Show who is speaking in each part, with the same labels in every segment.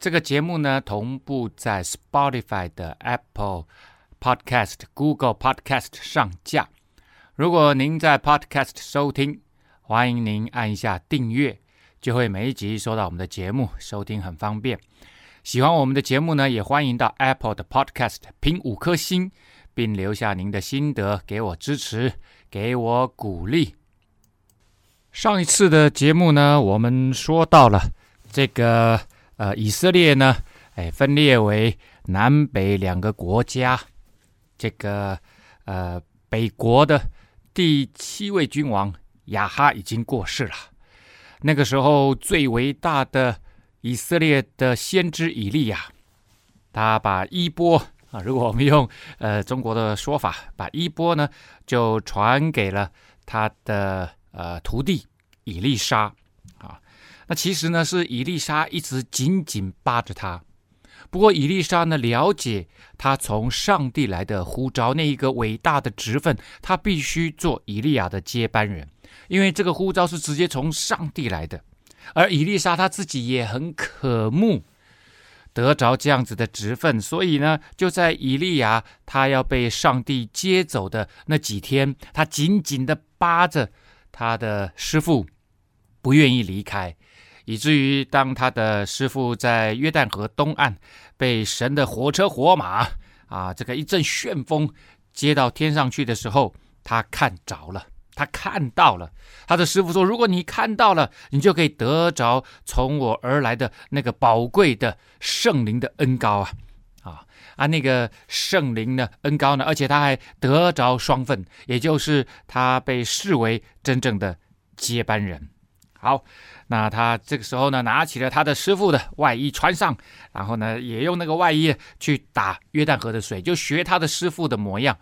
Speaker 1: 这个节目呢，同步在 Spotify 的 Apple Podcast、Google Podcast 上架。如果您在 Podcast 收听，欢迎您按一下订阅，就会每一集收到我们的节目，收听很方便。喜欢我们的节目呢，也欢迎到 Apple 的 Podcast 评五颗星，并留下您的心得，给我支持，给我鼓励。上一次的节目呢，我们说到了这个。呃，以色列呢，哎，分裂为南北两个国家。这个呃，北国的第七位君王亚哈已经过世了。那个时候，最伟大的以色列的先知以利亚，他把衣钵啊，如果我们用呃中国的说法，把衣钵呢，就传给了他的呃徒弟以利沙。那其实呢，是以丽莎一直紧紧扒着他。不过，以丽莎呢，了解他从上帝来的呼召，那一个伟大的职分，他必须做以利亚的接班人，因为这个呼召是直接从上帝来的。而伊丽莎他自己也很渴慕得着这样子的职分，所以呢，就在以利亚他要被上帝接走的那几天，他紧紧的扒着他的师傅，不愿意离开。以至于当他的师傅在约旦河东岸被神的火车火马啊，这个一阵旋风接到天上去的时候，他看着了，他看到了。他的师傅说：“如果你看到了，你就可以得着从我而来的那个宝贵的圣灵的恩膏啊啊啊！那个圣灵的恩膏呢，而且他还得着双份，也就是他被视为真正的接班人。”好。那他这个时候呢，拿起了他的师傅的外衣穿上，然后呢，也用那个外衣去打约旦河的水，就学他的师傅的模样，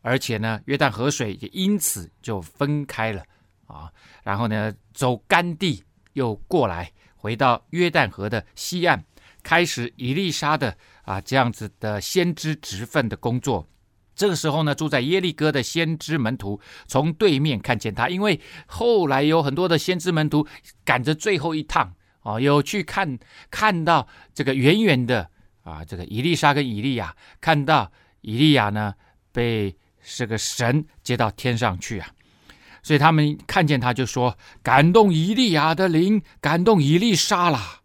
Speaker 1: 而且呢，约旦河水也因此就分开了啊。然后呢，走干地又过来，回到约旦河的西岸，开始以丽莎的啊这样子的先知职分的工作。这个时候呢，住在耶利哥的先知门徒从对面看见他，因为后来有很多的先知门徒赶着最后一趟啊，有去看看到这个远远的啊，这个以利沙跟以利亚看到以利亚呢被这个神接到天上去啊，所以他们看见他就说，感动以利亚的灵，感动以利沙了，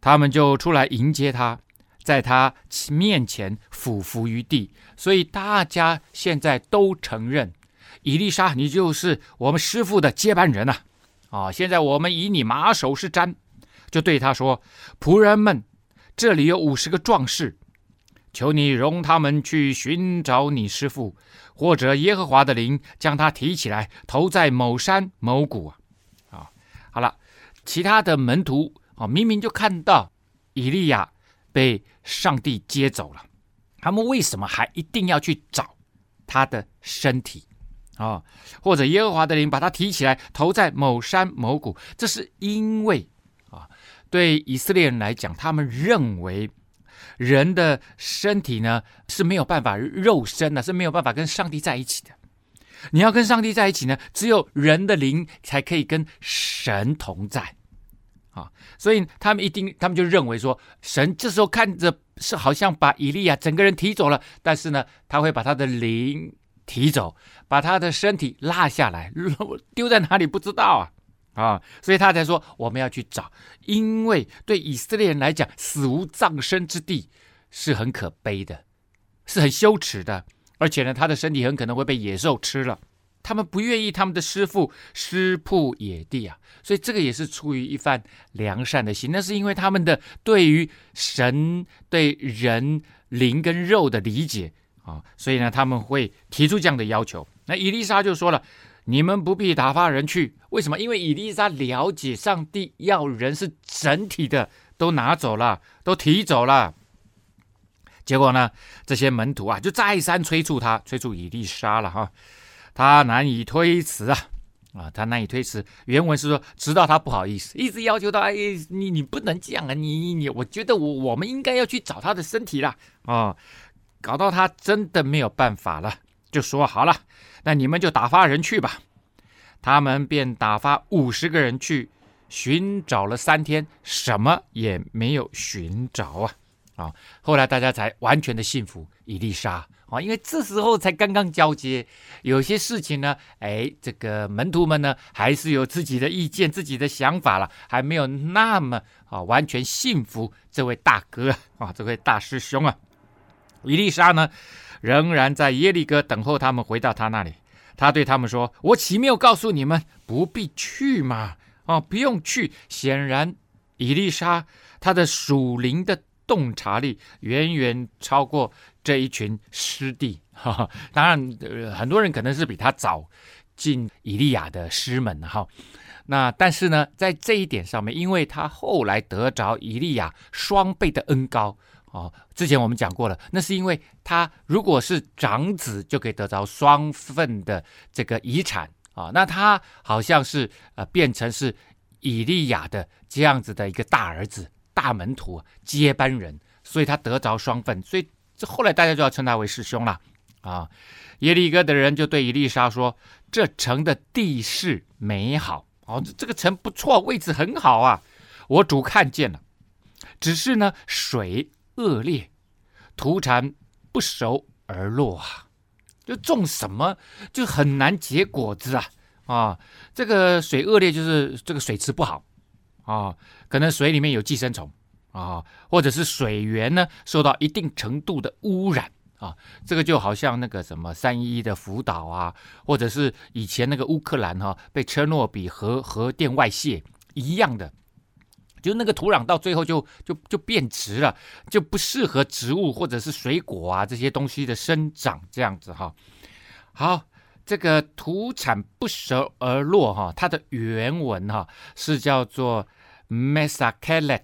Speaker 1: 他们就出来迎接他。在他面前俯伏于地，所以大家现在都承认，伊丽莎，你就是我们师傅的接班人呐！啊，现在我们以你马首是瞻，就对他说：“仆人们，这里有五十个壮士，求你容他们去寻找你师傅，或者耶和华的灵将他提起来，投在某山某谷。”啊，好了，其他的门徒啊，明明就看到以利亚。被上帝接走了，他们为什么还一定要去找他的身体啊、哦？或者耶和华的灵把他提起来，投在某山某谷？这是因为啊，对以色列人来讲，他们认为人的身体呢是没有办法肉身的，是没有办法跟上帝在一起的。你要跟上帝在一起呢，只有人的灵才可以跟神同在。啊，所以他们一定，他们就认为说，神这时候看着是好像把以利亚整个人提走了，但是呢，他会把他的灵提走，把他的身体拉下来，丢在哪里不知道啊，啊，所以他才说我们要去找，因为对以色列人来讲，死无葬身之地是很可悲的，是很羞耻的，而且呢，他的身体很可能会被野兽吃了。他们不愿意他们的师父尸曝野地啊，所以这个也是出于一番良善的心。那是因为他们的对于神对人灵跟肉的理解啊，所以呢，他们会提出这样的要求。那以利沙就说了：“你们不必打发人去，为什么？因为以利沙了解上帝要人是整体的，都拿走了，都提走了。结果呢，这些门徒啊，就再三催促他，催促以利沙了哈。他难以推辞啊，啊，他难以推辞。原文是说，直到他不好意思，一直要求他，哎，你你不能这样啊，你你你，我觉得我我们应该要去找他的身体了啊，搞到他真的没有办法了，就说好了，那你们就打发人去吧。他们便打发五十个人去寻找了三天，什么也没有寻找啊。啊，后来大家才完全的信服伊丽莎啊，因为这时候才刚刚交接，有些事情呢，哎，这个门徒们呢还是有自己的意见、自己的想法了，还没有那么啊完全信服这位大哥啊，这位大师兄啊。伊丽莎呢，仍然在耶利哥等候他们回到他那里。他对他们说：“我岂没有告诉你们不必去吗？啊，不用去。显然，伊丽莎她的属灵的。”洞察力远远超过这一群师弟，哈哈，当然，呃，很多人可能是比他早进以利亚的师门 哈。那但是呢，在这一点上面，因为他后来得着以利亚双倍的恩膏啊，之前我们讲过了，那是因为他如果是长子，就可以得着双份的这个遗产啊。那他好像是呃变成是以利亚的这样子的一个大儿子。大门徒接班人，所以他得着双份，所以这后来大家就要称他为师兄了啊。耶利哥的人就对伊丽莎说：“这城的地势美好哦，这个城不错，位置很好啊。我主看见了，只是呢水恶劣，土产不熟而落啊，就种什么就很难结果子啊啊。这个水恶劣就是这个水质不好。”啊，可能水里面有寄生虫啊，或者是水源呢受到一定程度的污染啊，这个就好像那个什么三一的福岛啊，或者是以前那个乌克兰哈、啊、被车诺比核核电外泄一样的，就那个土壤到最后就就就变质了，就不适合植物或者是水果啊这些东西的生长这样子哈。好。这个土产不熟而落哈，它的原文哈是叫做 Mesakelet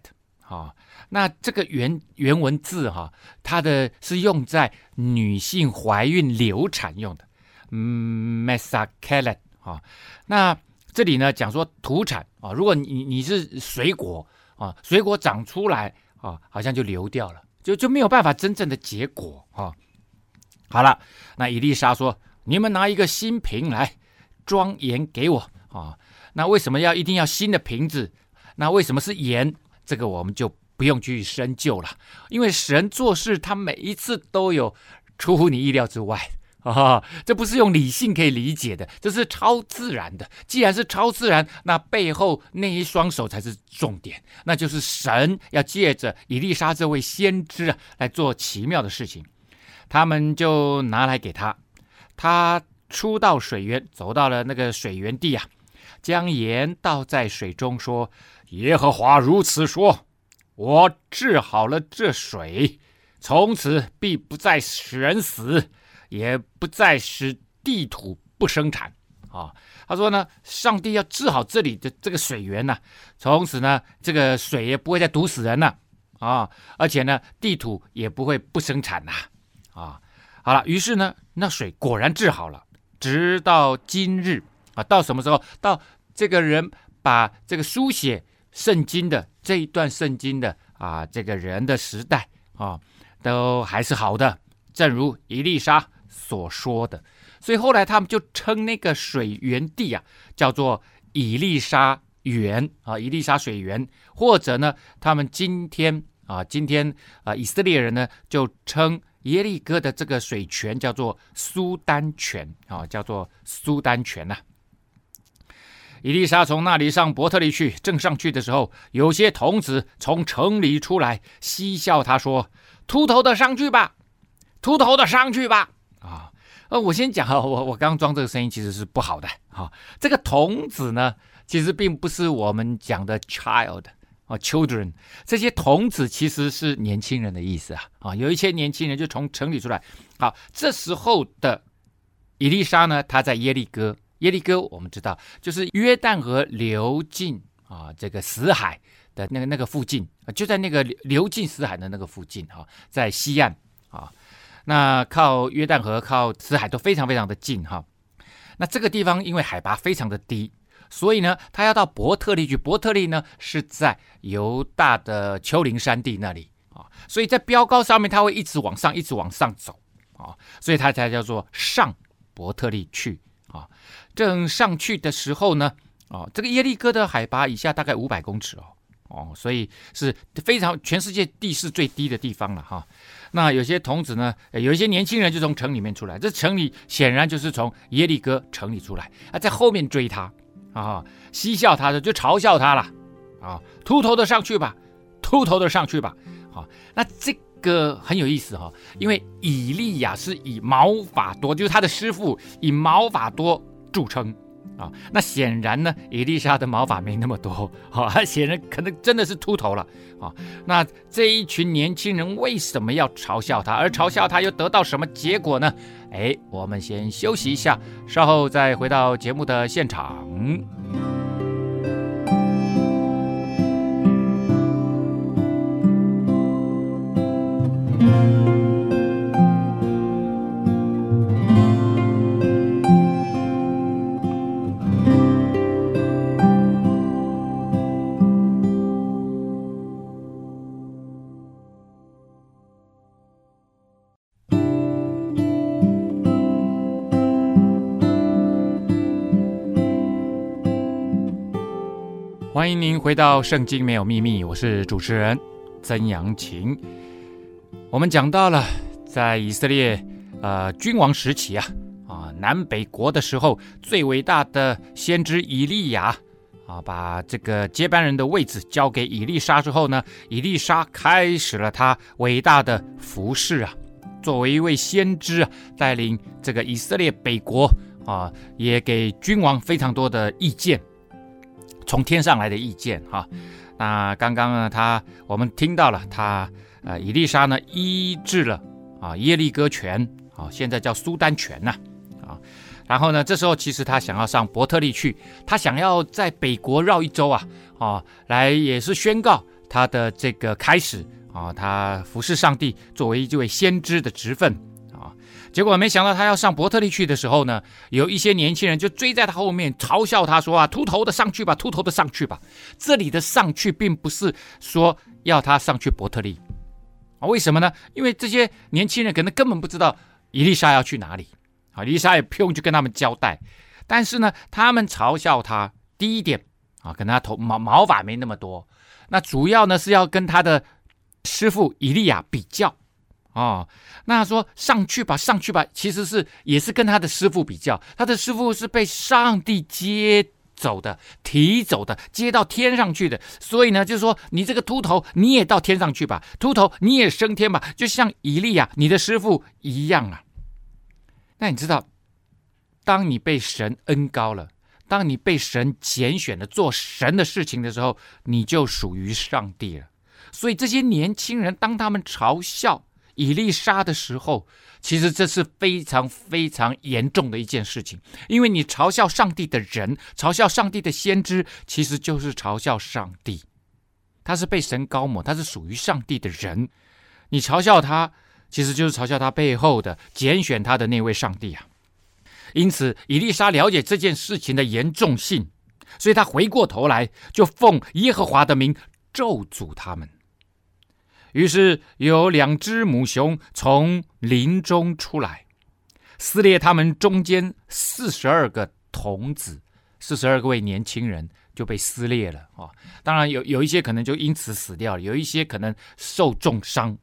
Speaker 1: 哈。那这个原原文字哈，它的是用在女性怀孕流产用的嗯 Mesakelet 哈。那这里呢讲说土产啊，如果你你是水果啊，水果长出来啊，好像就流掉了，就就没有办法真正的结果哈。好了，那伊丽莎说。你们拿一个新瓶来装盐给我啊！那为什么要一定要新的瓶子？那为什么是盐？这个我们就不用去深究了。因为神做事，他每一次都有出乎你意料之外啊！这不是用理性可以理解的，这是超自然的。既然是超自然，那背后那一双手才是重点，那就是神要借着以利沙这位先知啊来做奇妙的事情。他们就拿来给他。他出到水源，走到了那个水源地啊，将盐倒在水中，说：“耶和华如此说，我治好了这水，从此必不再使人死，也不再使地土不生产。”啊，他说呢，上帝要治好这里的这个水源呢、啊，从此呢，这个水也不会再毒死人了啊，而且呢，地土也不会不生产呐，啊。好了，于是呢，那水果然治好了，直到今日啊，到什么时候？到这个人把这个书写圣经的这一段圣经的啊，这个人的时代啊，都还是好的，正如伊丽莎所说的。所以后来他们就称那个水源地啊，叫做伊丽莎源啊，伊丽莎水源，或者呢，他们今天啊，今天啊，以色列人呢就称。耶利哥的这个水泉叫做苏丹泉啊，叫做苏丹泉呐、伊丽莎从那里上伯特利去，正上去的时候，有些童子从城里出来，嬉笑他说：“秃头的上去吧，秃头的上去吧。”啊，呃，我先讲 哈，我我刚装这个声音其实是不好的啊。这个童子呢，其实并不是我们讲的 child。啊，children，这些童子其实是年轻人的意思啊！啊，有一些年轻人就从城里出来。好，这时候的伊丽莎呢，她在耶利哥。耶利哥我们知道，就是约旦河流进啊，这个死海的那个那个附近，就在那个流进死海的那个附近哈，在西岸啊。那靠约旦河、靠死海都非常非常的近哈。那这个地方因为海拔非常的低，所以呢，他要到伯特利去。伯特利呢是在犹大的丘陵山地那里啊，所以在标高上面，他会一直往上，一直往上走啊，所以他才叫做上伯特利去啊。正上去的时候呢，哦，这个耶利哥的海拔以下大概五百公尺哦。哦，所以是非常全世界地势最低的地方了哈。那有些童子呢，有一些年轻人就从城里面出来，这城里显然就是从耶利哥城里出来，啊，在后面追他啊，嬉笑他的就嘲笑他了啊，秃头的上去吧，秃头的上去吧。好，那这个很有意思哈，因为以利亚是以毛发多，就是他的师傅以毛发多著称。啊，那显然呢，伊丽莎的毛发没那么多，好，显然可能真的是秃头了，啊，那这一群年轻人为什么要嘲笑他？而嘲笑他又得到什么结果呢？哎，我们先休息一下，稍后再回到节目的现场。欢迎您回到《圣经没有秘密》，我是主持人曾阳晴。我们讲到了在以色列呃君王时期啊啊南北国的时候，最伟大的先知以利亚啊，把这个接班人的位置交给以利沙之后呢，以利沙开始了他伟大的服饰啊。作为一位先知啊，带领这个以色列北国啊，也给君王非常多的意见。从天上来的意见哈，那刚刚呢，他我们听到了他呃，伊丽莎呢医治了啊耶利哥泉啊，现在叫苏丹泉呐啊，然后呢，这时候其实他想要上伯特利去，他想要在北国绕一周啊啊，来也是宣告他的这个开始啊，他服侍上帝作为一位先知的职分。结果没想到他要上伯特利去的时候呢，有一些年轻人就追在他后面嘲笑他说啊，秃头的上去吧，秃头的上去吧。这里的上去并不是说要他上去伯特利啊，为什么呢？因为这些年轻人可能根本不知道伊丽莎要去哪里啊，伊丽莎也不用去跟他们交代。但是呢，他们嘲笑他，第一点啊，可能他头毛毛发没那么多，那主要呢是要跟他的师傅伊利亚比较。哦，那说上去吧，上去吧，其实是也是跟他的师傅比较，他的师傅是被上帝接走的，提走的，接到天上去的，所以呢，就是说你这个秃头你也到天上去吧，秃头你也升天吧，就像以利亚你的师傅一样啊。那你知道，当你被神恩高了，当你被神拣选了做神的事情的时候，你就属于上帝了。所以这些年轻人，当他们嘲笑。以利沙的时候，其实这是非常非常严重的一件事情，因为你嘲笑上帝的人，嘲笑上帝的先知，其实就是嘲笑上帝。他是被神高抹，他是属于上帝的人，你嘲笑他，其实就是嘲笑他背后的拣选他的那位上帝啊。因此，以利沙了解这件事情的严重性，所以他回过头来就奉耶和华的名咒诅他们。于是有两只母熊从林中出来，撕裂他们中间四十二个童子，四十二个位年轻人就被撕裂了啊！当然有有一些可能就因此死掉了，有一些可能受重伤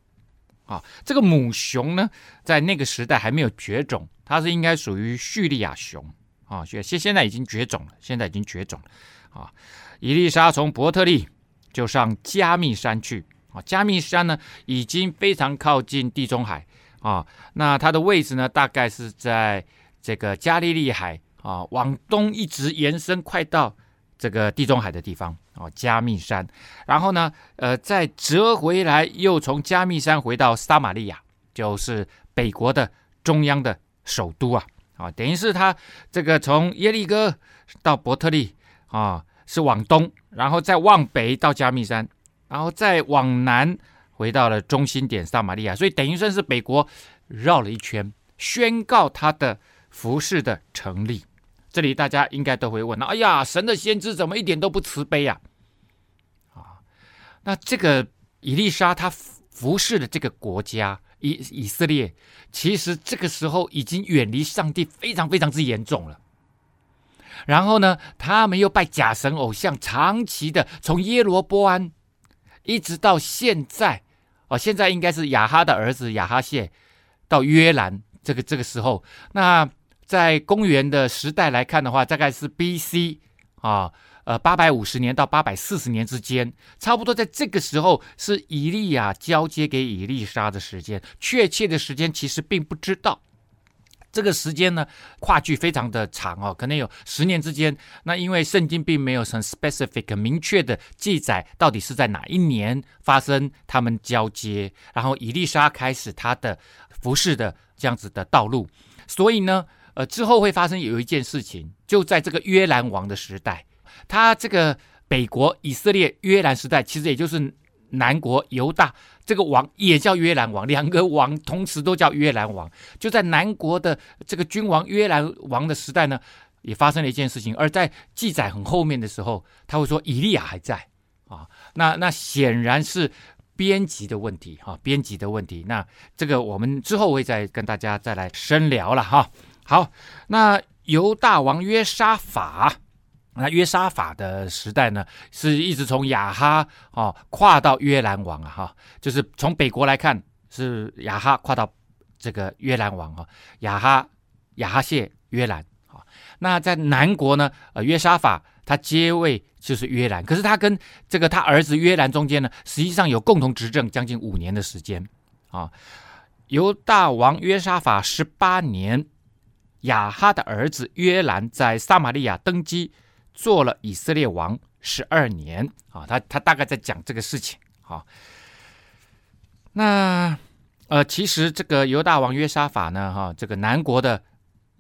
Speaker 1: 啊。这个母熊呢，在那个时代还没有绝种，它是应该属于叙利亚熊啊，现现在已经绝种了，现在已经绝种了啊。伊丽莎从伯特利就上加密山去。啊，加密山呢，已经非常靠近地中海啊。那它的位置呢，大概是在这个加利利海啊，往东一直延伸，快到这个地中海的地方啊。加密山，然后呢，呃，再折回来，又从加密山回到撒玛利亚，就是北国的中央的首都啊。啊，等于是他这个从耶利哥到伯特利啊，是往东，然后再往北到加密山。然后再往南回到了中心点撒玛利亚，所以等于算是北国绕了一圈，宣告他的服饰的成立。这里大家应该都会问：哎呀，神的先知怎么一点都不慈悲啊？啊，那这个以利沙他服侍的这个国家以以色列，其实这个时候已经远离上帝非常非常之严重了。然后呢，他们又拜假神偶像，长期的从耶罗波安一直到现在，哦，现在应该是亚哈的儿子亚哈谢到约兰这个这个时候。那在公元的时代来看的话，大概是 B.C. 啊，呃，八百五十年到八百四十年之间，差不多在这个时候是以利亚交接给以利沙的时间。确切的时间其实并不知道。这个时间呢，跨距非常的长哦，可能有十年之间。那因为圣经并没有很 specific 明确的记载，到底是在哪一年发生他们交接，然后以利沙开始他的服侍的这样子的道路。所以呢，呃，之后会发生有一件事情，就在这个约兰王的时代，他这个北国以色列约兰时代，其实也就是。南国犹大这个王也叫约兰王，两个王同时都叫约兰王。就在南国的这个君王约兰王的时代呢，也发生了一件事情。而在记载很后面的时候，他会说以利亚还在啊。那那显然是编辑的问题哈，编辑的问题。那这个我们之后会再跟大家再来深聊了哈。好，那犹大王约沙法。那约沙法的时代呢，是一直从亚哈哦跨到约兰王啊哈，就是从北国来看是亚哈跨到这个约兰王哈，亚哈亚哈谢约兰啊。那在南国呢，呃约沙法他接位就是约兰，可是他跟这个他儿子约兰中间呢，实际上有共同执政将近五年的时间啊。犹大王约沙法十八年，亚哈的儿子约兰在撒玛利亚登基。做了以色列王十二年啊，他他大概在讲这个事情啊。那呃，其实这个犹大王约沙法呢，哈，这个南国的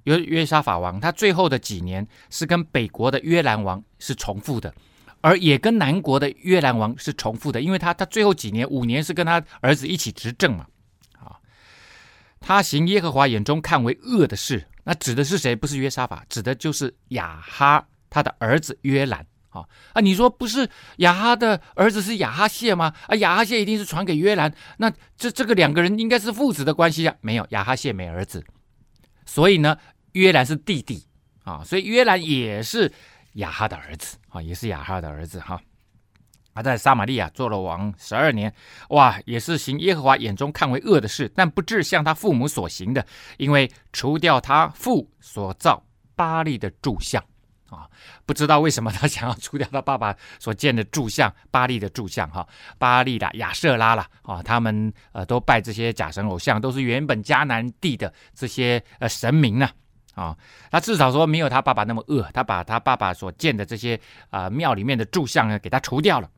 Speaker 1: 约约沙法王，他最后的几年是跟北国的约兰王是重复的，而也跟南国的约兰王是重复的，因为他他最后几年五年是跟他儿子一起执政嘛。啊，他行耶和华眼中看为恶的事，那指的是谁？不是约沙法，指的就是亚哈。他的儿子约兰啊啊！你说不是亚哈的儿子是亚哈谢吗？啊，亚哈谢一定是传给约兰，那这这个两个人应该是父子的关系啊？没有，亚哈谢没儿子，所以呢，约兰是弟弟啊，所以约兰也是亚哈的儿子啊，也是亚哈的儿子哈。他在撒玛利亚做了王十二年，哇，也是行耶和华眼中看为恶的事，但不至像他父母所行的，因为除掉他父所造巴力的柱像。啊，不知道为什么他 想要除掉他爸爸所建的柱像，巴力的柱像哈，巴力的亚瑟拉了啊，他们呃都拜这些假神偶像，都是原本迦南地的这些呃神明呢啊，他至少说没有他爸爸那么恶，他把他爸爸所建的这些啊庙里面的柱像呢给他除掉了。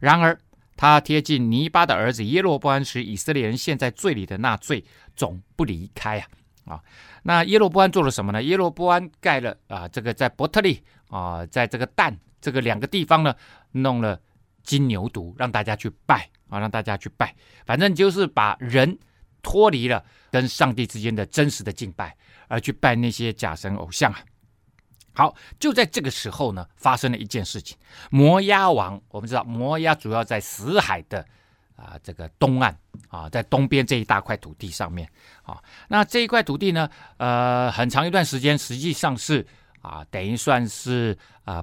Speaker 1: 然而他贴近尼巴的儿子耶罗波安时，以色列人陷在罪里的那罪总不离开啊啊。那耶罗波安做了什么呢？耶罗波安盖了啊，这个在伯特利啊，在这个但这个两个地方呢，弄了金牛犊，让大家去拜啊，让大家去拜，反正就是把人脱离了跟上帝之间的真实的敬拜，而去拜那些假神偶像啊。好，就在这个时候呢，发生了一件事情，摩押王，我们知道摩押主要在死海的。啊，这个东岸啊，在东边这一大块土地上面啊，那这一块土地呢，呃，很长一段时间实际上是啊，等于算是啊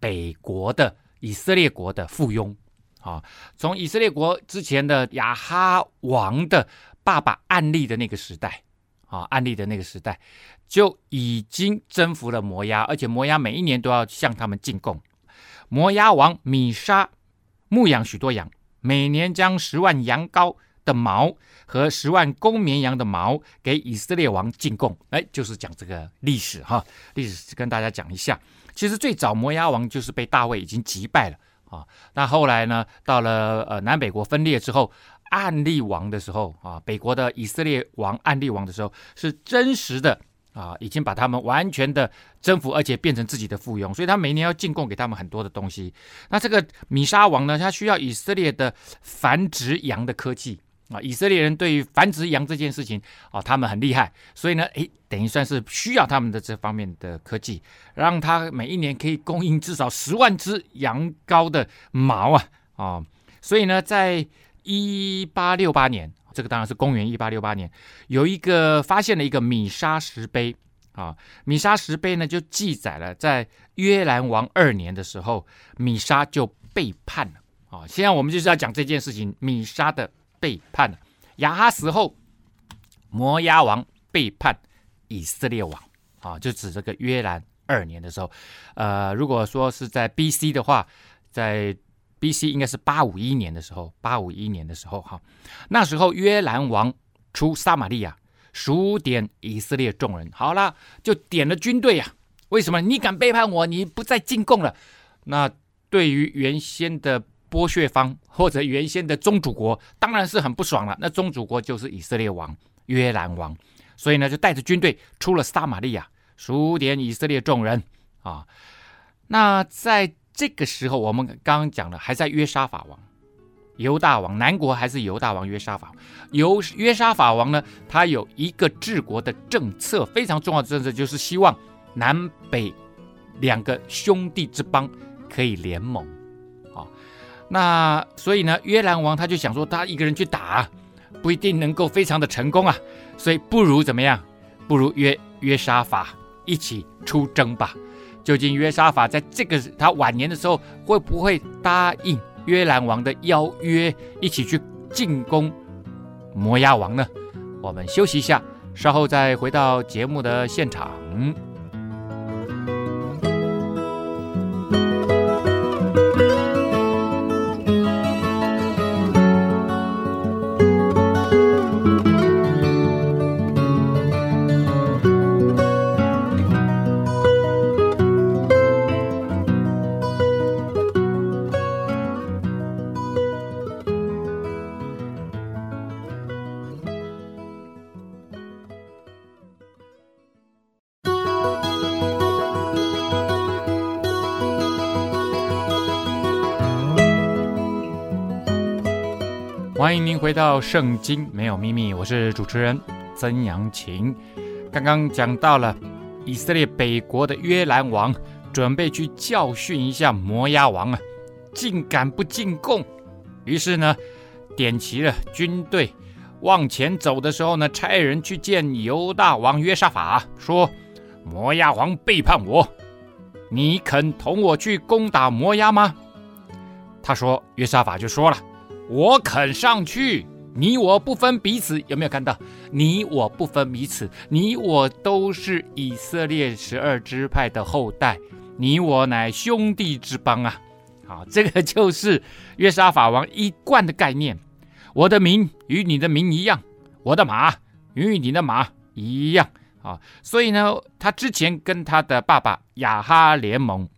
Speaker 1: 北国的以色列国的附庸啊。从以色列国之前的亚哈王的爸爸暗利的那个时代啊，暗利的那个时代就已经征服了摩押，而且摩押每一年都要向他们进贡。摩押王米沙牧养许多羊。每年将十万羊羔的毛和十万公绵羊的毛给以色列王进贡，哎，就是讲这个历史哈，历史跟大家讲一下。其实最早摩押王就是被大卫已经击败了啊。那后来呢，到了呃南北国分裂之后，暗利王的时候啊，北国的以色列王暗利王的时候，是真实的啊，已经把他们完全的征服，而且变成自己的附庸，所以他每年要进贡给他们很多的东西。那这个米沙王呢，他需要以色列的繁殖羊的科技啊，以色列人对于繁殖羊这件事情啊，他们很厉害，所以呢，诶，等于算是需要他们的这方面的科技，让他每一年可以供应至少十万只羊羔的毛啊啊，所以呢，在一八六八年。这个当然是公元一八六八年，有一个发现了一个米沙石碑啊，米沙石碑呢就记载了在约兰王二年的时候，米沙就背叛了啊。现在我们就是要讲这件事情，米沙的背叛了。亚哈死后，摩押王背叛以色列王啊，就指这个约兰二年的时候。呃，如果说是在 B.C. 的话，在 B.C. 应该是八五一年的时候，八五一年的时候，哈，那时候约兰王出撒玛利亚，数点以色列众人，好了，就点了军队呀、为什么你敢背叛我？你不再进贡了？那对于原先的剥削方或者原先的宗主国，当然是很不爽了。那宗主国就是以色列王约兰王，所以呢，就带着军队出了撒玛利亚，数点以色列众人啊。那在这个时候，我们刚刚讲了，还在约沙法王，犹大王，南国还是犹大王约沙法。犹约沙法王呢，他有一个治国的政策，非常重要的政策，就是希望南北两个兄弟之邦可以联盟。啊，那所以呢，约兰王他就想说，他一个人去打，不一定能够非常的成功啊，所以不如怎么样？不如约约沙法一起出征吧。究竟约沙法在这个他晚年的时候会不会答应约兰王的邀约，一起去进攻摩押王呢？我们休息一下，稍后再回到节目的现场。回到《圣经没有秘密》，我是主持人曾阳晴。刚刚讲到了以色列北国的约兰王准备去教训一下摩押王啊，竟敢不进贡。于是呢，点齐了军队往前走的时候呢，差人去见犹大王约沙法，说：“摩押王背叛我，你肯同我去攻打摩押吗？”他说：“约沙法就说了。”我肯上去，你我不分彼此，有没有看到？你我不分彼此，你我都是以色列十二支派的后代，你我乃兄弟之邦啊！好，这个就是约沙法王一贯的概念。我的名与你的名一样，我的马与你的马一样啊！所以呢，他之前跟他的爸爸亚哈联盟。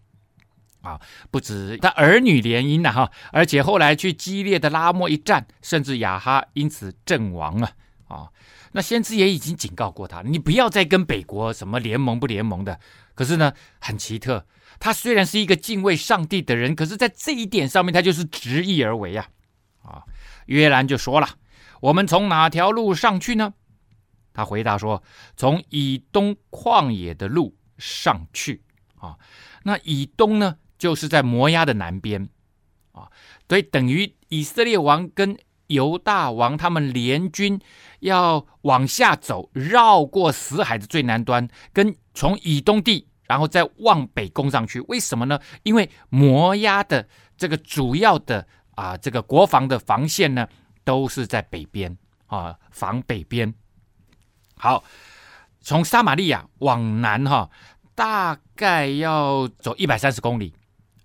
Speaker 1: 啊，不止他儿女联姻了哈，而且后来去激烈的拉莫一战，甚至亚哈因此阵亡了啊。那先知也已经警告过他，你不要再跟北国什么联盟不联盟的。可是呢，很奇特，他虽然是一个敬畏上帝的人，可是在这一点上面，他就是执意而为啊。啊，约兰就说了：“我们从哪条路上去呢？”他回答说：“从以东旷野的路上去。”啊，那以东呢？就是在摩押的南边，啊，所以等于以色列王跟犹大王他们联军要往下走，绕过死海的最南端，跟从以东地，然后再往北攻上去。为什么呢？因为摩押的这个主要的啊，这个国防的防线呢，都是在北边啊，防北边。好，从撒玛利亚往南哈，大概要走一百三十公里。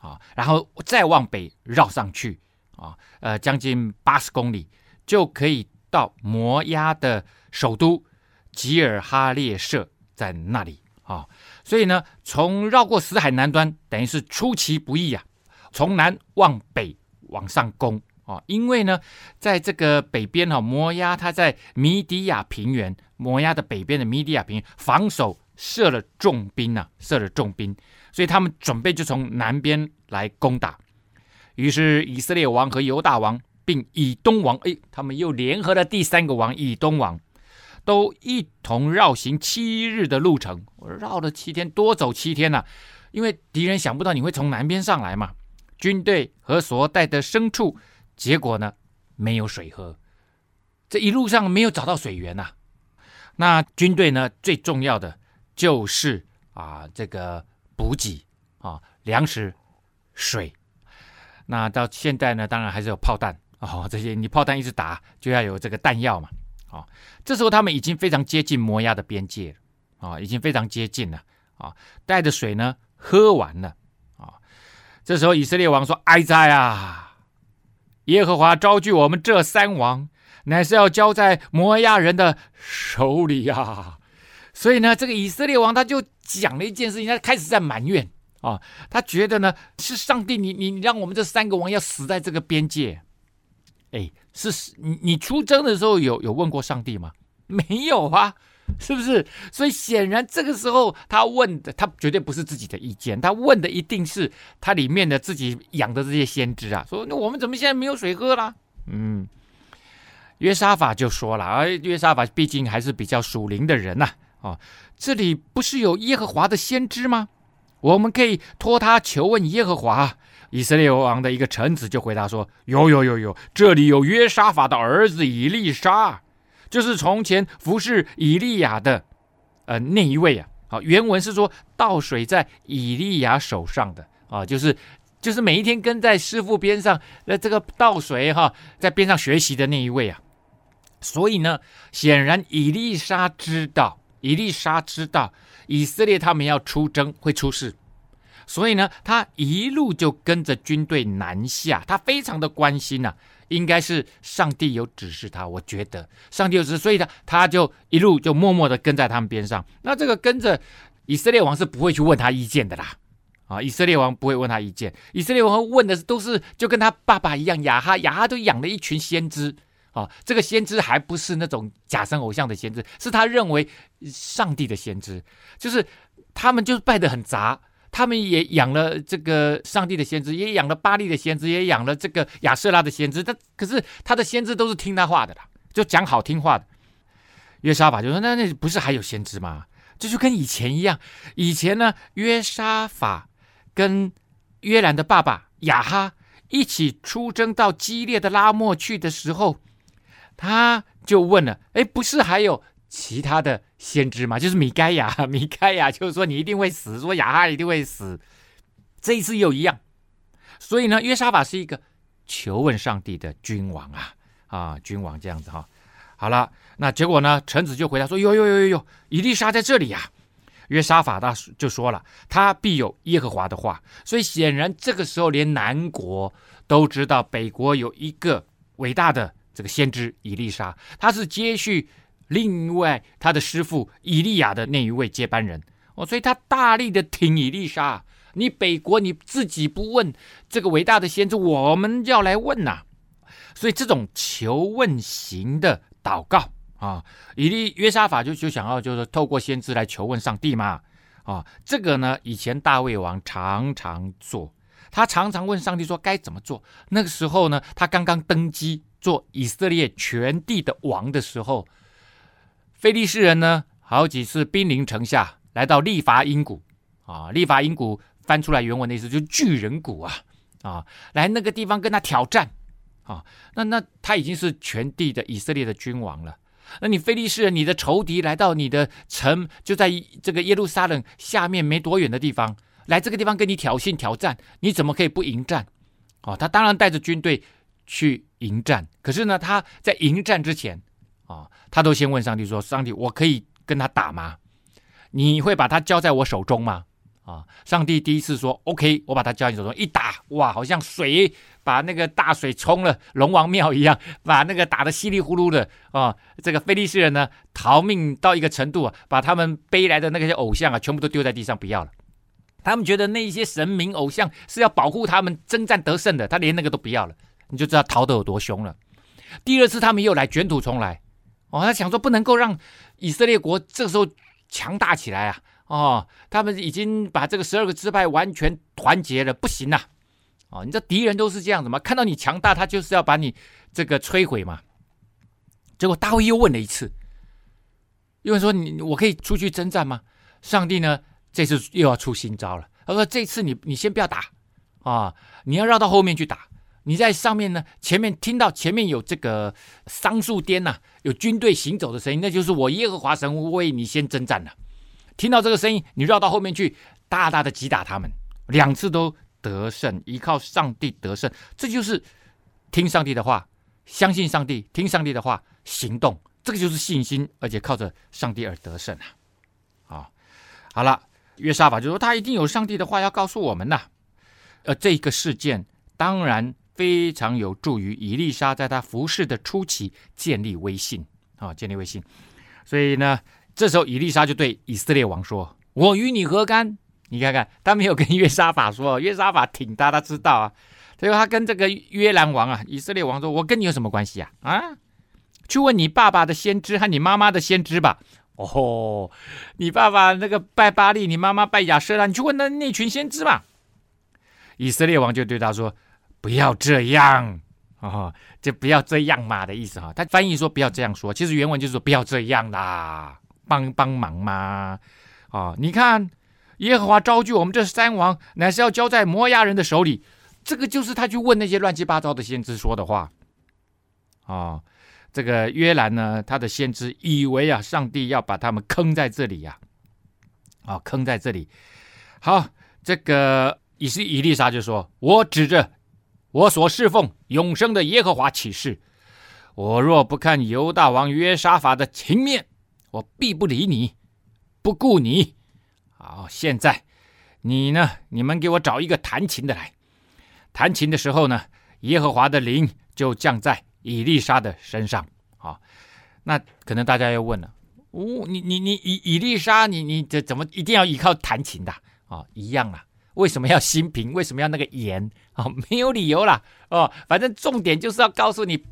Speaker 1: 啊，然后再往北绕上去啊，呃，将近八十公里就可以到摩押的首都吉尔哈列舍，在那里啊。所以呢，从绕过死海南端，等于是出其不意啊，从南往北往上攻啊，因为呢，在这个北边哈、哦，摩押他在米底亚平原，摩押的北边的米底亚平原防守设了重兵呐，设了重兵，所以他们准备就从南边来攻打。于是以色列王和犹大王并以东王，哎，他们又联合了第三个王以东王，都一同绕行七日的路程。绕了七天，多走七天呐、因为敌人想不到你会从南边上来嘛。军队和所带的牲畜。结果呢，没有水喝，这一路上没有找到水源呐、那军队呢，最重要的就是啊，这个补给啊，粮食、水。那到现在呢，当然还是有炮弹哦，这些你炮弹一直打，就要有这个弹药嘛。啊，这时候他们已经非常接近摩押的边界了啊，已经非常接近了啊，带着水呢，喝完了啊。这时候以色列王说：“哀哉啊！”耶和华招聚我们这三王，乃是要交在摩押人的手里呀、啊。所以呢，这个以色列王他就讲了一件事情，他开始在埋怨啊，他觉得呢是上帝你，你你让我们这三个王要死在这个边界。哎，是你你出征的时候有有问过上帝吗？没有啊。是不是？所以显然这个时候他问的，他绝对不是自己的意见，他问的一定是他里面的自己养的这些先知啊。说那我们怎么现在没有水喝了？嗯，约沙法就说了，而约沙法毕竟还是比较属灵的人呐。啊，这里不是有耶和华的先知吗？我们可以托他求问耶和华。以色列王的一个臣子就回答说：有有有有，这里有约沙法的儿子以利沙。就是从前服侍以利亚的，呃，那一位啊，好，原文是说倒水在以利亚手上的啊，就是就是每一天跟在师傅边上，那，这个倒水哈，在边上学习的那一位啊，所以呢，显然以利沙知道，伊丽莎知道以色列他们要出征会出事，所以呢，他一路就跟着军队南下，他非常的关心呐、应该是上帝有指示他，我觉得。上帝有指示，所以他他就一路就默默的跟在他们边上。那这个跟着以色列王是不会去问他意见的啦，啊，以色列王不会问他意见，以色列王问的都是就跟他爸爸一样，亚哈亚哈都养了一群先知，啊，这个先知还不是那种假神偶像的先知，是他认为上帝的先知，就是他们就是拜得很杂。他们也养了这个上帝的先知，也养了巴力的先知，也养了这个亚瑟拉的先知。他可是他的先知都是听他话的啦，就讲好听话的。约沙法就说：“那那不是还有先知吗？这就跟以前一样。以前呢，约沙法跟约兰的爸爸亚哈一起出征到激烈的拉莫去的时候，他就问了：哎，不是还有？”其他的先知吗，就是米该亚，米该亚就是说你一定会死，说亚哈一定会死，这一次又一样，所以呢，约沙法是一个求问上帝的君王啊啊，君王这样子哈。好了，那结果呢，臣子就回答说：呦呦呦呦呦，伊丽莎在这里呀、约沙法他就说了，他必有耶和华的话。所以显然这个时候，连南国都知道北国有一个伟大的这个先知以利沙，他是接续。另外，他的师傅以利亚的那一位接班人哦，所以他大力的挺以利沙。你北国你自己不问这个伟大的先知，我们要来问呐、所以这种求问型的祷告啊，以利约沙法就就想要就是透过先知来求问上帝嘛啊，这个呢以前大卫王常常做，他常常问上帝说该怎么做。那个时候呢，他刚刚登基做以色列全地的王的时候。非利士人呢，好几次兵临城下，来到利乏音谷啊，利乏音谷翻出来原文的意思就是巨人谷啊啊，来那个地方跟他挑战啊，那那他已经是全地的以色列的君王了，那你非利士人，你的仇敌来到你的城，就在这个耶路撒冷下面没多远的地方，来这个地方跟你挑衅挑战，你怎么可以不迎战？哦，他当然带着军队去迎战，可是呢，他在迎战之前。啊，他都先问上帝说：“上帝，我可以跟他打吗？你会把他交在我手中吗？”啊，上帝第一次说：“OK，我把他交你手中。”一打，哇，好像水把那个大水冲了龙王庙一样，把那个打得稀里糊涂的啊！这个非利士人呢，逃命到一个程度啊，把他们背来的那些偶像啊，全部都丢在地上不要了。他们觉得那些神明偶像是要保护他们征战得胜的，他连那个都不要了。你就知道逃得有多凶了。第二次他们又来卷土重来，哦，他想说不能够让以色列国这个时候强大起来啊，哦，他们已经把这个十二个支派完全团结了，不行啊，哦，你知道敌人都是这样子吗？看到你强大，他就是要把你这个摧毁嘛。结果大卫又问了一次，又问说你我可以出去征战吗？上帝呢，这次又要出新招了，他说这次你你先不要打啊，你要绕到后面去打。你在上面呢，前面听到前面有这个桑树颠呐，有军队行走的声音，那就是我耶和华神为你先征战了。听到这个声音，你绕到后面去，大大的击打他们，两次都得胜，依靠上帝得胜，这就是听上帝的话，相信上帝，听上帝的话，行动，这个就是信心，而且靠着上帝而得胜啊！啊，好了，约沙法就说他一定有上帝的话要告诉我们呐，呃，这个事件当然。非常有助于伊丽莎在他服侍的初期建立威信啊，建立威信。所以呢，这时候伊丽莎就对以色列王说：“我与你何干？”你看看，他没有跟约沙法说，约沙法挺他，他知道啊。所以他跟这个约兰王啊，以色列王说：“我跟你有什么关系啊？啊，去问你爸爸的先知和你妈妈的先知吧。哦，你爸爸那个拜巴利，你妈妈拜亚舍拉，你去问那那群先知吧。”以色列王就对他说。不要这样哦，就不要这样嘛的意思哈。他翻译说不要这样说，其实原文就是说不要这样啦，帮帮忙嘛。哦，你看耶和华招聚我们这三王，乃是要交在摩押人的手里。这个就是他去问那些乱七八糟的先知说的话。哦，这个约兰呢，他的先知以为啊，上帝要把他们坑在这里呀，啊，哦，坑在这里。好，这个以是以利沙就说：“我指着。”我所侍奉永生的耶和华起誓，我若不看犹大王约沙法的情面，我必不理你，不顾你。好，现在你呢？你们给我找一个弹琴的来。弹琴的时候呢，耶和华的灵就降在以利沙的身上。好，那可能大家要问了：哦，你你你以以利沙，你你这怎么一定要依靠弹琴的？啊，一样啊。为什么要心平？为什么要那个言？啊、哦，没有理由啦。哦，反正重点就是要告诉你，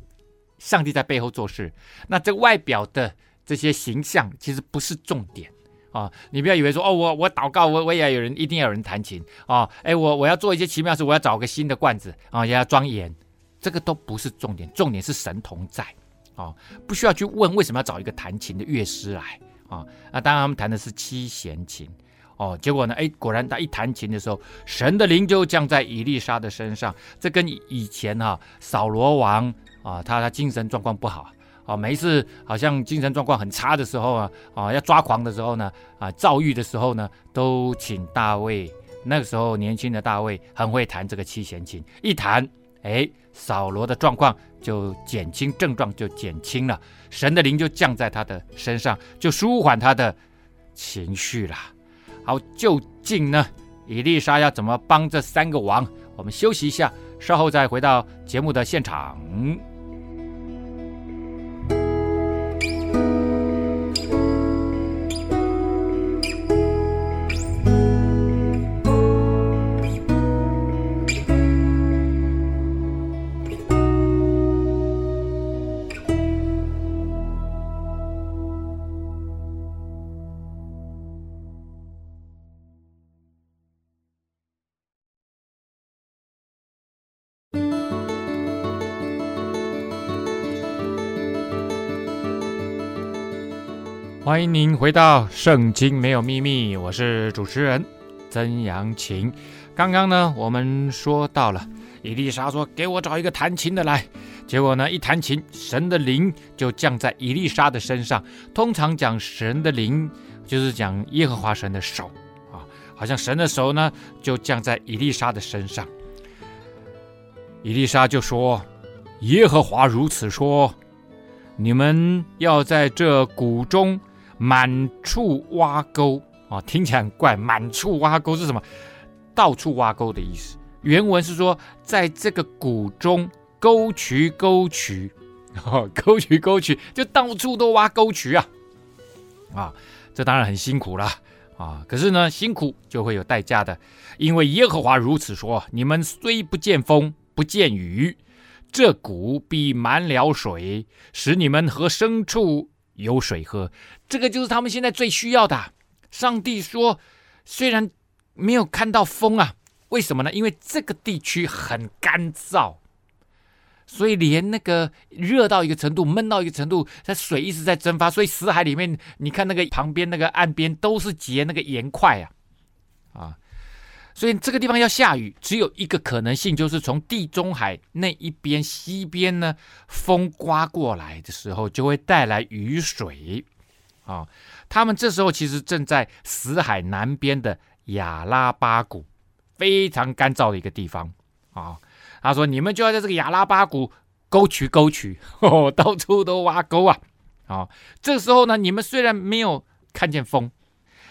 Speaker 1: 上帝在背后做事。那这外表的这些形象其实不是重点啊、哦！你不要以为说哦，我我祷告，我我也有人，一定要有人弹琴啊！哎、我我要做一些奇妙事，我要找个新的罐子啊，也要装盐，这个都不是重点，重点是神同在啊、哦！不需要去问为什么要找一个弹琴的乐师来啊！那、当然他们弹的是七弦琴。哦，结果呢？哎，果然他一弹琴的时候，神的灵就降在伊丽莎的身上。这跟以前哈、扫罗王啊，他他精神状况不好啊，每一次好像精神状况很差的时候啊，啊要抓狂的时候呢，啊躁郁的时候呢，都请大卫。那个时候年轻的大卫很会弹这个七弦琴，一弹，哎，扫罗的状况就减轻，症状就减轻了，神的灵就降在他的身上，就舒缓他的情绪了。好，究竟呢？伊丽莎要怎么帮这三个王？我们休息一下，稍后再回到节目的现场。欢迎您回到《圣经没有秘密》，我是主持人曾阳晴。刚刚呢，我们说到了伊丽莎说：“给我找一个弹琴的来。”结果呢，一弹琴，神的灵就降在伊丽莎的身上。通常讲神的灵，就是讲耶和华神的手啊，好像神的手呢就降在伊丽莎的身上。伊丽莎就说：“耶和华如此说，你们要在这谷中。”满处挖沟啊、听起来很怪。满处挖沟是什么？到处挖沟的意思。原文是说，在这个谷中沟渠沟渠，沟渠沟渠，就到处都挖沟渠啊！啊，这当然很辛苦了啊。可是呢，辛苦就会有代价的，因为耶和华如此说：你们虽不见风，不见雨，这谷必满了水，使你们和牲畜有水喝。这个就是他们现在最需要的。上帝说，虽然没有看到风啊，为什么呢？因为这个地区很干燥，所以连那个热到一个程度，闷到一个程度，它水一直在蒸发，所以死海里面，你看那个旁边那个岸边都是结那个盐块啊，啊。所以这个地方要下雨，只有一个可能性，就是从地中海那一边西边呢，风刮过来的时候，就会带来雨水。啊，他们这时候其实正在死海南边的亚拉巴谷，非常干燥的一个地方。啊，他说你们就要在这个亚拉巴谷沟渠沟渠，哦，到处都挖沟啊。啊，这时候呢，你们虽然没有看见风，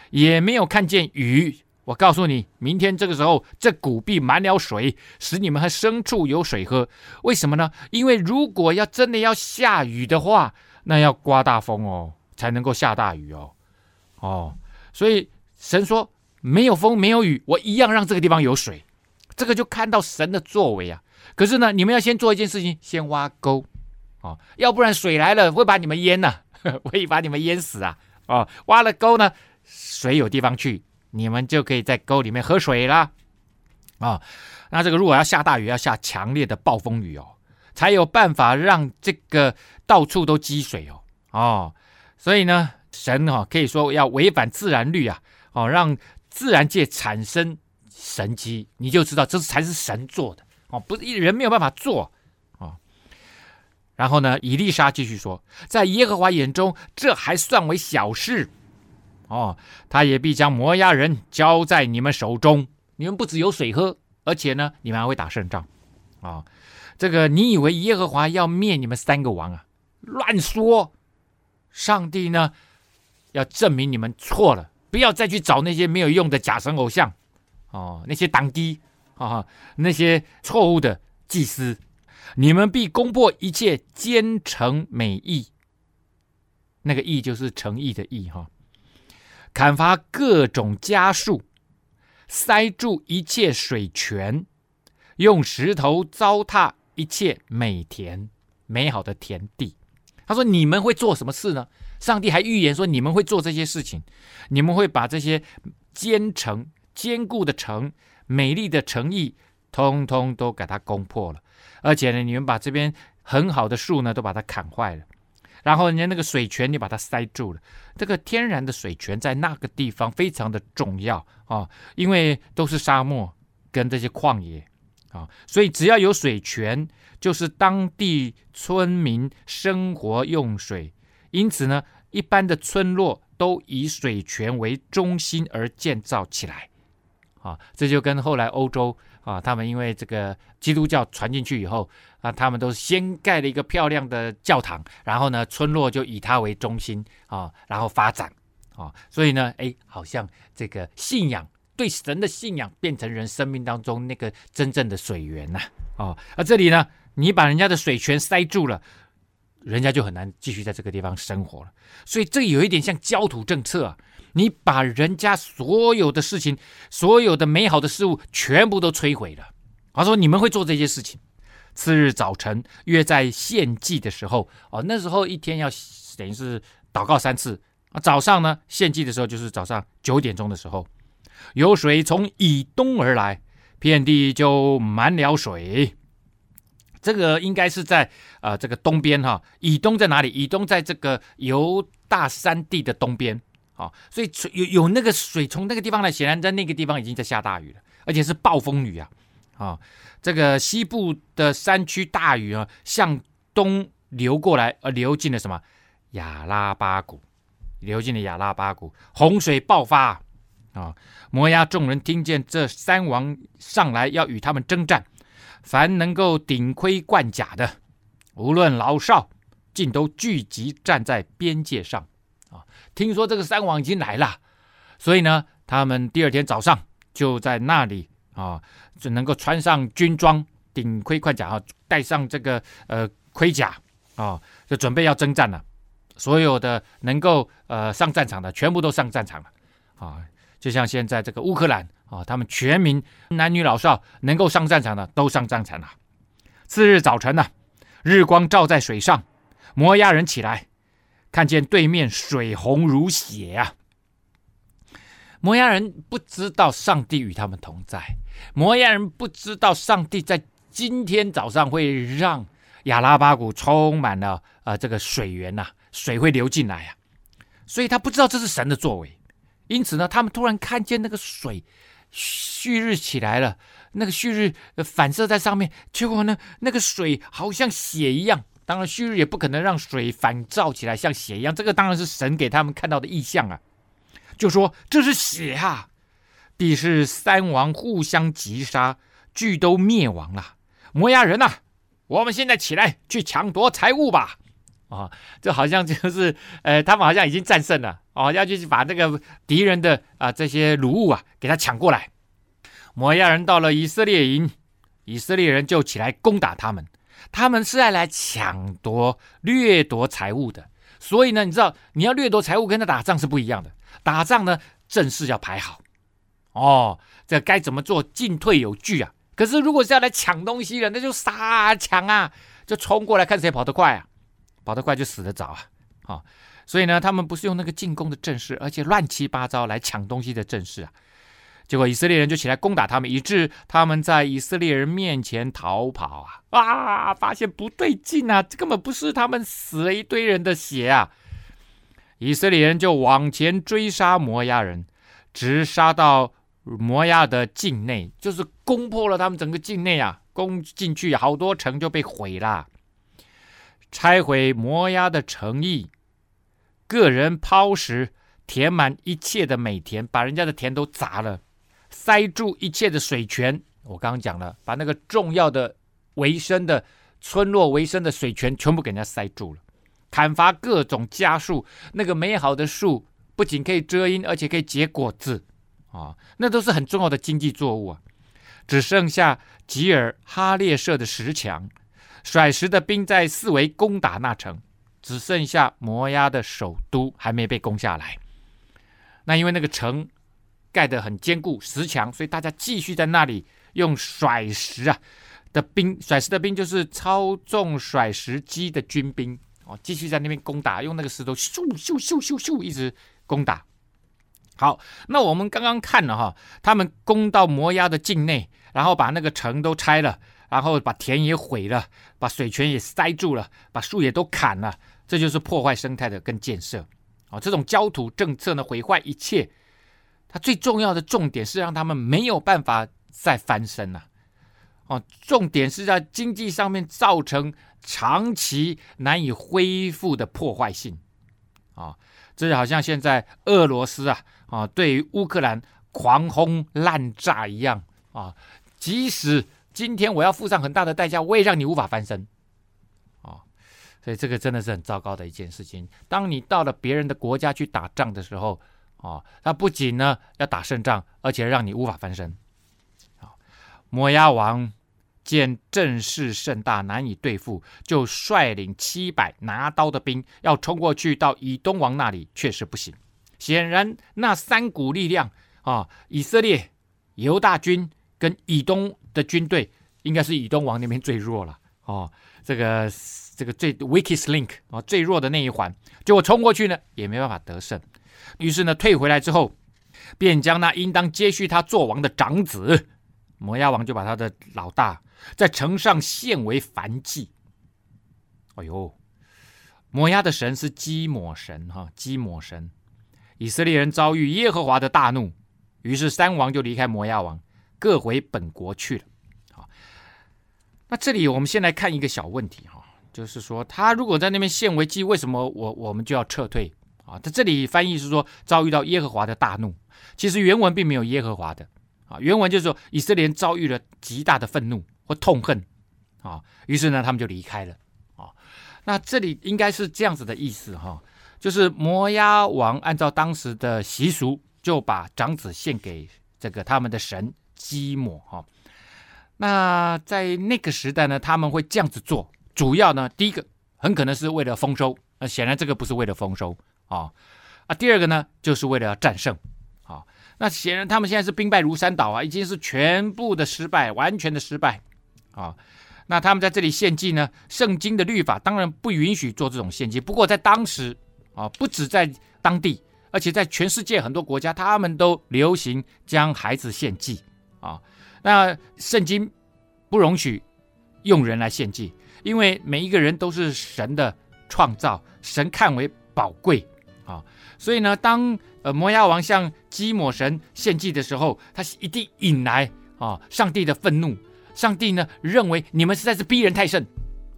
Speaker 1: 也没有看见雨。我告诉你，明天这个时候，这谷必满了水，使你们和牲畜有水喝。为什么呢？因为如果要真的要下雨的话，那要刮大风哦，才能够下大雨哦。哦，所以神说没有风没有雨，我一样让这个地方有水。这个就看到神的作为啊。可是呢，你们要先做一件事情，先挖沟哦，要不然水来了会把你们淹呐、啊，会把你们淹死啊。哦，挖了沟呢，水有地方去。你们就可以在沟里面喝水啦，啊、那这个如果要下大雨，要下强烈的暴风雨哦，才有办法让这个到处都积水哦，哦，所以呢，神哈、哦、可以说要违反自然律啊，哦，让自然界产生神迹，你就知道这才是神做的哦，不是人没有办法做哦。然后呢，以利沙继续说，在耶和华眼中，这还算为小事。哦，他也必将摩押人交在你们手中，你们不只有水喝，而且呢，你们还会打胜仗。啊、哦，这个你以为耶和华要灭你们三个王啊？乱说！上帝呢，要证明你们错了，不要再去找那些没有用的假神偶像，哦，那些党基啊，那些错误的祭司，你们必攻破一切奸城美意，那个意就是诚意的意哈。砍伐各种家畜，塞住一切水泉，用石头糟蹋一切美田、美好的田地。他说：“你们会做什么事呢？”上帝还预言说：“你们会做这些事情，你们会把这些坚城、坚固的城、美丽的城邑，通通都给它攻破了。而且呢，你们把这边很好的树呢，都把它砍坏了。”然后人家那个水泉，你把它塞住了。这个天然的水泉在那个地方非常的重要啊，因为都是沙漠跟这些旷野啊，所以只要有水泉，就是当地村民生活用水。因此呢，一般的村落都以水泉为中心而建造起来啊。这就跟后来欧洲啊，他们因为这个基督教传进去以后。啊，他们都先盖了一个漂亮的教堂，然后呢，村落就以它为中心啊，然后发展啊，所以呢，哎，好像这个信仰对神的信仰变成人生命当中那个真正的水源呐，啊，而这里呢，你把人家的水泉塞住了，人家就很难继续在这个地方生活了。所以这有一点像焦土政策啊，你把人家所有的事情、所有的美好的事物全部都摧毁了。他说：“你们会做这些事情。”次日早晨，约在献祭的时候，哦，那时候一天要等于是祷告三次啊。早上呢，献祭的时候就是早上九点钟的时候，有水从以东而来，遍地就满了水。这个应该是在呃这个东边哈，以东在哪里？以东在这个犹大山地的东边啊，所以有有那个水从那个地方来，显然在那个地方已经在下大雨了，而且是暴风雨啊。啊，这个西部的山区大雨啊，向东流过来，而流进了什么？亚拉巴谷，流进了亚拉巴谷，洪水爆发啊！摩押众人听见这三王上来要与他们征战，凡能够顶盔贯甲的，无论老少，尽都聚集站在边界上！听说这个三王已经来了，所以呢，他们第二天早上就在那里。啊，就能够穿上军装，顶盔贯甲啊，戴上这个呃盔甲啊，就准备要征战了。所有的能够呃上战场的，全部都上战场了啊！就像现在这个乌克兰啊，他们全民男女老少能够上战场的都上战场了。次日早晨呢、日光照在水上，摩押人起来，看见对面水红如血啊！摩押人不知道上帝与他们同在，摩押人不知道上帝在今天早上会让亚拉巴谷充满了呃这个水源呐、水会流进来、啊，所以他不知道这是神的作为。因此呢，他们突然看见那个水旭日起来了，那个旭日反射在上面，结果呢，那个水好像血一样。当然，旭日也不可能让水反照起来像血一样，这个当然是神给他们看到的异象啊。就说这是血啊！必是三王互相击杀，俱都灭亡了。摩押人呐、我们现在起来去抢夺财物吧！啊，这好像就是呃，他们好像已经战胜了哦，要去把那个敌人的啊这些掳物啊给他抢过来。摩押人到了以色列营，以色列人就起来攻打他们。他们是要来抢夺、掠夺财物的。所以呢，你知道你要掠夺财物跟他打仗是不一样的。打仗呢，阵势要排好，哦，这该怎么做，进退有据啊。可是如果是要来抢东西的，那就杀啊抢啊，就冲过来看谁跑得快啊，跑得快就死得早啊，哦，所以呢，他们不是用那个进攻的阵势，而且乱七八糟来抢东西的阵势啊。结果以色列人就起来攻打他们，以致他们在以色列人面前逃跑啊！啊，发现不对劲啊，这根本不是他们死了一堆人的血啊！以色列人就往前追杀摩押人，直杀到摩押的境内，就是攻破了他们整个境内啊！攻进去，好多城就被毁了，拆毁摩押的城邑，个人抛石填满一切的美田，把人家的田都砸了，塞住一切的水泉。我刚刚讲了，把那个重要的维生的村落维生的水泉全部给人家塞住了。砍伐各种家树，那个美好的树不仅可以遮阴，而且可以结果子啊，那都是很重要的经济作物啊。只剩下吉尔哈列设的石墙，甩石的兵在四围攻打那城，只剩下摩押的首都还没被攻下来。那因为那个城盖得很坚固，石墙，所以大家继续在那里用甩石啊的兵，甩石的兵就是操纵甩石机的军兵。哦，继续在那边攻打，用那个石头咻咻咻咻咻一直攻打。好，那我们刚刚看了哈，他们攻到摩押的境内，然后把那个城都拆了，然后把田也毁了，把水泉也塞住了，把树也都砍了，这就是破坏生态的跟建设。哦，这种焦土政策呢，毁坏一切。它最重要的重点是让他们没有办法再翻身了。哦，重点是在经济上面造成长期难以恢复的破坏性，啊，这就好像现在俄罗斯啊啊对于乌克兰狂轰滥炸一样啊，即使今天我要付上很大的代价，我也让你无法翻身，啊，所以这个真的是很糟糕的一件事情。当你到了别人的国家去打仗的时候，哦，他不仅呢要打胜仗，而且让你无法翻身，啊，摩押王。见阵势甚大，难以对付，就率领七百拿刀的兵要冲过去到以东王那里，确实不行。显然，那三股力量啊，以色列、犹大军跟以东的军队，应该是以东王那边最弱了哦。这个这个最 weakest link 啊，最弱的那一环，结果冲过去呢，也没办法得胜。于是呢，退回来之后，便将那应当接续他做王的长子摩押王，就把他的老大。在城上献为燔祭。哎呦，摩押的神是基抹神哈，基抹神。以色列人遭遇耶和华的大怒，于是三王就离开摩押王，各回本国去了。好，那这里我们先来看一个小问题哈，就是说他如果在那边献为祭，为什么我我们就要撤退啊？他这里翻译是说遭遇到耶和华的大怒，其实原文并没有耶和华的啊，原文就是说以色列遭遇了极大的愤怒。或痛恨，啊，于是呢，他们就离开了，啊，那这里应该是这样子的意思哈，就是摩押王按照当时的习俗，就把长子献给这个他们的神基摩哈。那在那个时代呢，他们会这样子做，主要呢，第一个很可能是为了丰收，那显然这个不是为了丰收啊，啊，第二个呢，就是为了要战胜，啊，那显然他们现在是兵败如山倒啊，已经是全部的失败，完全的失败。啊，那他们在这里献祭呢，圣经的律法当然不允许做这种献祭。不过在当时啊，不止在当地，而且在全世界很多国家，他们都流行将孩子献祭啊。那圣经不容许用人来献祭，因为每一个人都是神的创造，神看为宝贵。所以呢，当呃摩押王向基抹神献祭的时候，他一定引来啊上帝的愤怒。上帝呢认为你们实在是逼人太甚，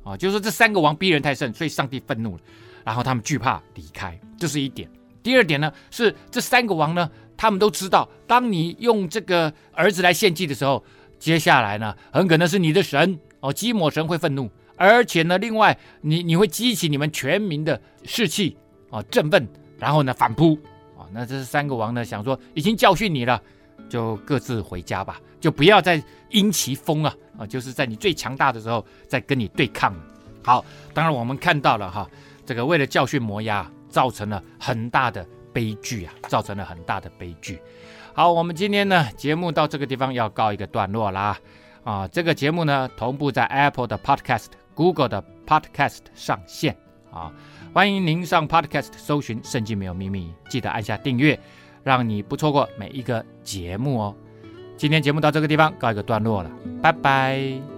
Speaker 1: 啊，就是说这三个王逼人太甚，所以上帝愤怒了，然后他们惧怕离开，这是一点。第二点呢是这三个王呢，他们都知道，当你用这个儿子来献祭的时候，接下来呢很可能是你的神哦，基抹神会愤怒，而且呢，另外你你会激起你们全民的士气啊，振奋，然后呢反扑啊，那这三个王呢想说已经教训你了。就各自回家吧，就不要再因其风啊啊！就是在你最强大的时候再跟你对抗。好，当然我们看到了哈，这个为了教训摩押，造成了很大的悲剧啊，造成了很大的悲剧。好，我们今天呢节目到这个地方要告一个段落啦啊！这个节目呢同步在 Apple 的 Podcast、Google 的 Podcast 上线啊，欢迎您上 Podcast 搜寻《圣经没有秘密》，记得按下订阅。让你不错过每一个节目哦。今天节目到这个地方告一个段落了，拜拜。